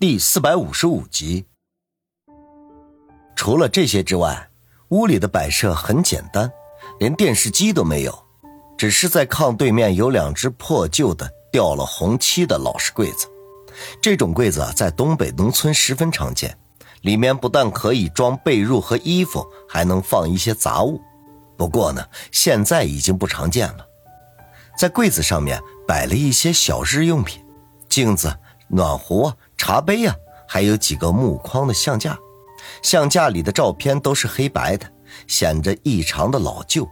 第四百五十五集。除了这些之外，屋里的摆设很简单，连电视机都没有，只是在炕对面有两只破旧的、掉了红漆的老式柜子。这种柜子在东北农村十分常见，里面不但可以装被褥和衣服，还能放一些杂物。不过呢，现在已经不常见了。在柜子上面摆了一些小日用品，镜子、暖壶、茶杯呀，还有几个木框的相架。相架里的照片都是黑白的，显着异常的老旧。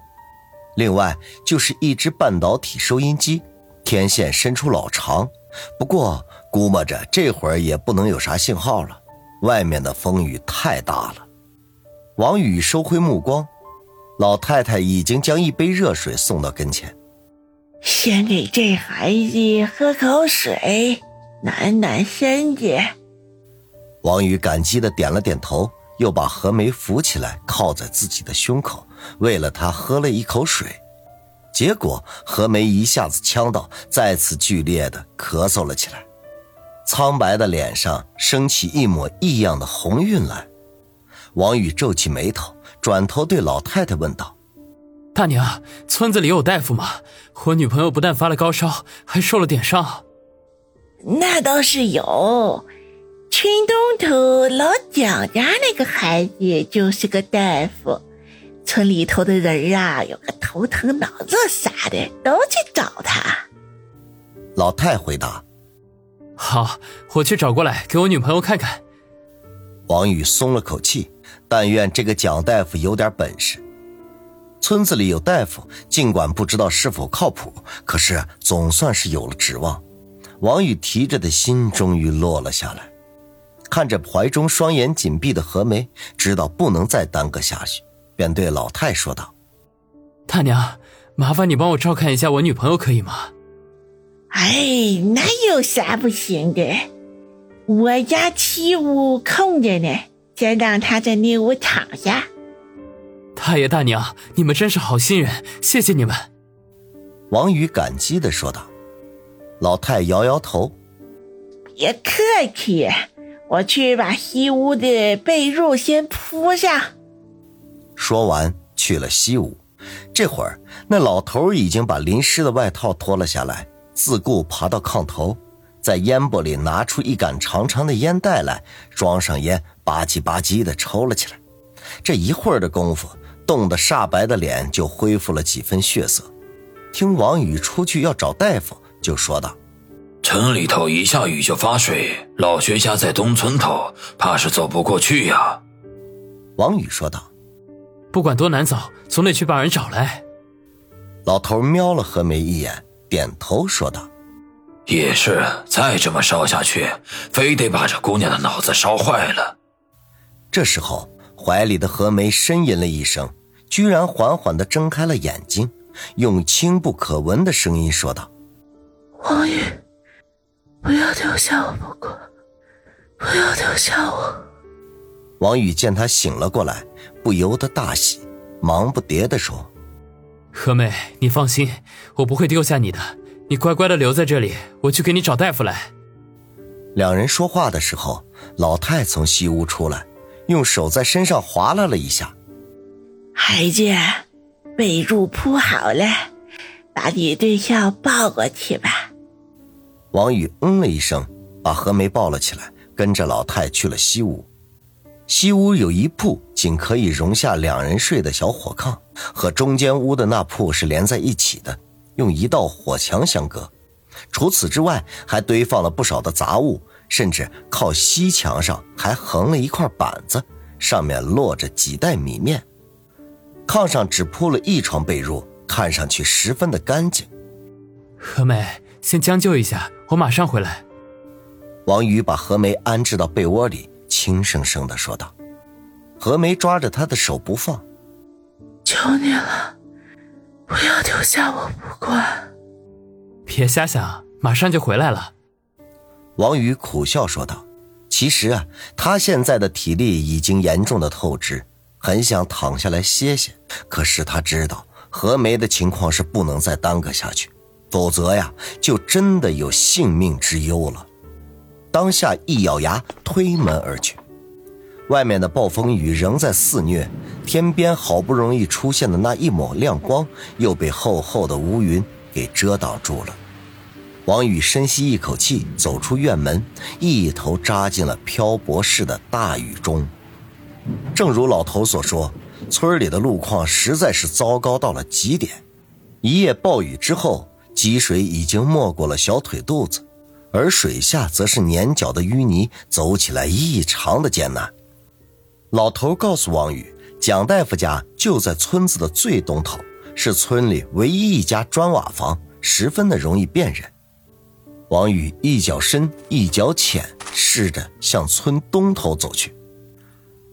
另外就是一只半导体收音机，天线伸出老长，不过估摸着这会儿也不能有啥信号了。外面的风雨太大了。王宇收回目光，老太太已经将一杯热水送到跟前。先给这孩子喝口水，暖暖身子。王宇感激的点了点头，又把何梅扶起来，靠在自己的胸口，喂了她喝了一口水。结果何梅一下子呛到，再次剧烈的咳嗽了起来，苍白的脸上升起一抹异样的红晕来。王宇皱起眉头，转头对老太太问道。大娘，村子里有大夫吗？我女朋友不但发了高烧，还受了点伤。那倒是有，村东头老蒋家那个孩子就是个大夫。村里头的人啊，有个头疼脑热啥的，都去找他。老太回答：“好，我去找过来给我女朋友看看。”王宇松了口气，但愿这个蒋大夫有点本事。村子里有大夫，尽管不知道是否靠谱，可是总算是有了指望。王宇提着的心终于落了下来，看着怀中双眼紧闭的何梅，知道不能再耽搁下去，便对老太说道：“大娘，麻烦你帮我照看一下我女朋友，可以吗？”“哎，那有啥不行的？我家七屋空着呢，先让她在那屋躺下。”大爷大娘，你们真是好心人，谢谢你们。”王宇感激的说道。老太摇摇头：“别客气，我去把西屋的被褥先铺上。”说完去了西屋。这会儿，那老头已经把淋湿的外套脱了下来，自顾爬到炕头，在烟钵里拿出一杆长长的烟袋来，装上烟，吧唧吧唧的抽了起来。这一会儿的功夫。冻得煞白的脸就恢复了几分血色。听王宇出去要找大夫，就说道：“城里头一下雨就发水，老薛家在东村头，怕是走不过去呀。”王宇说道：“不管多难走，总得去把人找来。”老头瞄了何梅一眼，点头说道：“也是，再这么烧下去，非得把这姑娘的脑子烧坏了。”这时候，怀里的何梅呻吟了一声。居然缓缓的睁开了眼睛，用轻不可闻的声音说道：“王宇，不要丢下我不管，不要丢下我。”王宇见他醒了过来，不由得大喜，忙不迭地说：“何梅，你放心，我不会丢下你的，你乖乖的留在这里，我去给你找大夫来。”两人说话的时候，老太从西屋出来，用手在身上划拉了一下。孩子，被褥铺好了，把你对象抱过去吧。王宇嗯了一声，把何梅抱了起来，跟着老太去了西屋。西屋有一铺仅可以容下两人睡的小火炕，和中间屋的那铺是连在一起的，用一道火墙相隔。除此之外，还堆放了不少的杂物，甚至靠西墙上还横了一块板子，上面落着几袋米面。炕上只铺了一床被褥，看上去十分的干净。何梅，先将就一下，我马上回来。王宇把何梅安置到被窝里，轻声声的说道。何梅抓着他的手不放，求你了，不要丢下我不管。别瞎想，马上就回来了。王宇苦笑说道。其实啊，他现在的体力已经严重的透支。很想躺下来歇歇，可是他知道何梅的情况是不能再耽搁下去，否则呀，就真的有性命之忧了。当下一咬牙推门而去。外面的暴风雨仍在肆虐，天边好不容易出现的那一抹亮光，又被厚厚的乌云给遮挡住了。王宇深吸一口气，走出院门，一头扎进了漂泊式的大雨中。正如老头所说，村里的路况实在是糟糕到了极点。一夜暴雨之后，积水已经没过了小腿肚子，而水下则是粘脚的淤泥，走起来异常的艰难。老头告诉王宇，蒋大夫家就在村子的最东头，是村里唯一一家砖瓦房，十分的容易辨认。王宇一脚深一脚浅，试着向村东头走去。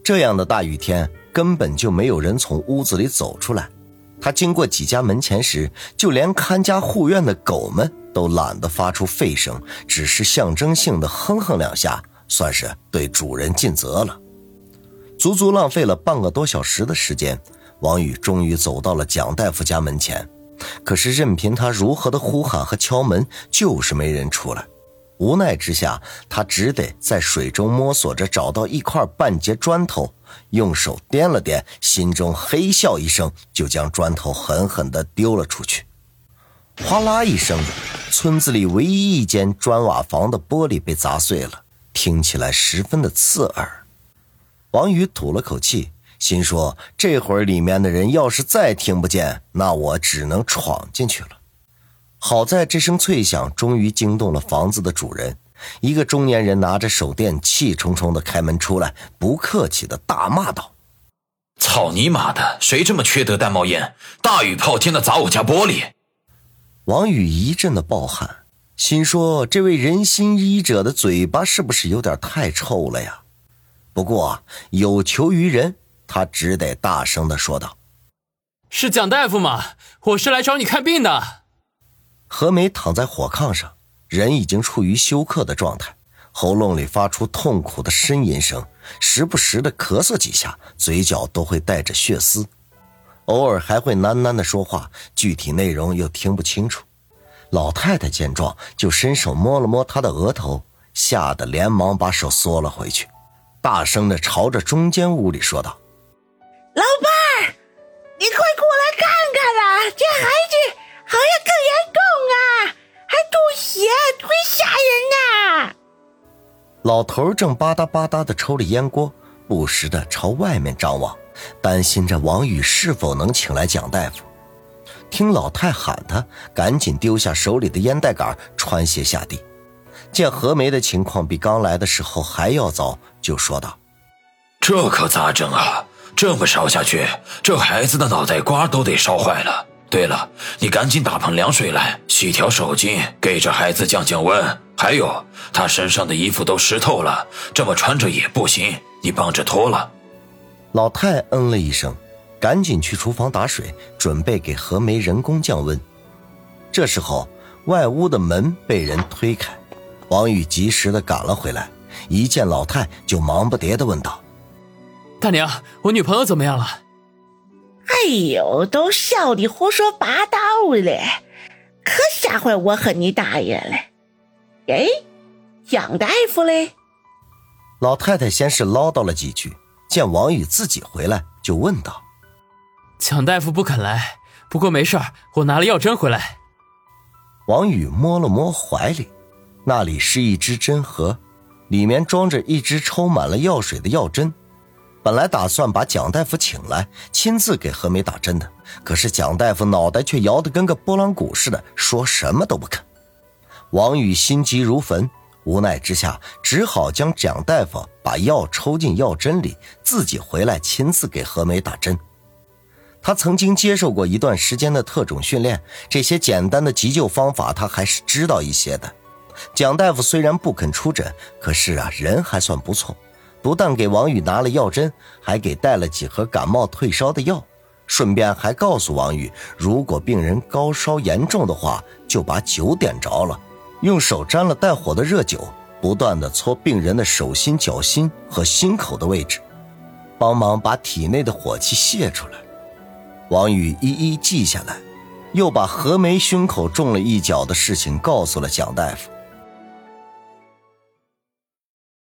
这样的大雨天，根本就没有人从屋子里走出来。他经过几家门前时，就连看家护院的狗们都懒得发出吠声，只是象征性的哼哼两下，算是对主人尽责了。足足浪费了半个多小时的时间，王宇终于走到了蒋大夫家门前。可是，任凭他如何的呼喊和敲门，就是没人出来。无奈之下，他只得在水中摸索着找到一块半截砖头，用手掂了掂，心中嘿笑一声，就将砖头狠狠地丢了出去。哗啦一声，村子里唯一一间砖瓦房的玻璃被砸碎了，听起来十分的刺耳。王宇吐了口气。心说：“这会儿里面的人要是再听不见，那我只能闯进去了。”好在这声脆响终于惊动了房子的主人，一个中年人拿着手电，气冲冲的开门出来，不客气的大骂道：“操你妈的！谁这么缺德带冒烟？大雨泡天的砸我家玻璃！”王宇一阵的暴汗，心说：“这位仁心医者的嘴巴是不是有点太臭了呀？”不过有求于人。他只得大声的说道：“是蒋大夫吗？我是来找你看病的。”何梅躺在火炕上，人已经处于休克的状态，喉咙里发出痛苦的呻吟声，时不时的咳嗽几下，嘴角都会带着血丝，偶尔还会喃喃的说话，具体内容又听不清楚。老太太见状，就伸手摸了摸她的额头，吓得连忙把手缩了回去，大声的朝着中间屋里说道。老伴儿，你快过来看看啊！这孩子好像更严重啊，还吐血，忒吓人呐！老头正吧嗒吧嗒的抽着烟锅，不时的朝外面张望，担心着王宇是否能请来蒋大夫。听老太喊他，赶紧丢下手里的烟袋杆，穿鞋下地。见何梅的情况比刚来的时候还要糟，就说道：“这可咋整啊？”这么烧下去，这孩子的脑袋瓜都得烧坏了。对了，你赶紧打盆凉水来，洗条手巾，给这孩子降降温。还有，他身上的衣服都湿透了，这么穿着也不行，你帮着脱了。老太嗯了一声，赶紧去厨房打水，准备给何梅人工降温。这时候，外屋的门被人推开，王宇及时的赶了回来，一见老太就忙不迭的问道。大娘，我女朋友怎么样了？哎呦，都笑你胡说八道了，可吓坏我和你大爷了。哎，蒋大夫嘞？老太太先是唠叨了几句，见王宇自己回来，就问道：“蒋大夫不肯来，不过没事我拿了药针回来。”王宇摸了摸怀里，那里是一只针盒，里面装着一支抽满了药水的药针。本来打算把蒋大夫请来，亲自给何梅打针的，可是蒋大夫脑袋却摇得跟个拨浪鼓似的，说什么都不肯。王宇心急如焚，无奈之下，只好将蒋大夫把药抽进药针里，自己回来亲自给何梅打针。他曾经接受过一段时间的特种训练，这些简单的急救方法他还是知道一些的。蒋大夫虽然不肯出诊，可是啊，人还算不错。不但给王宇拿了药针，还给带了几盒感冒退烧的药，顺便还告诉王宇，如果病人高烧严重的话，就把酒点着了，用手沾了带火的热酒，不断的搓病人的手心、脚心和心口的位置，帮忙把体内的火气泄出来。王宇一一记下来，又把何梅胸口中了一脚的事情告诉了蒋大夫。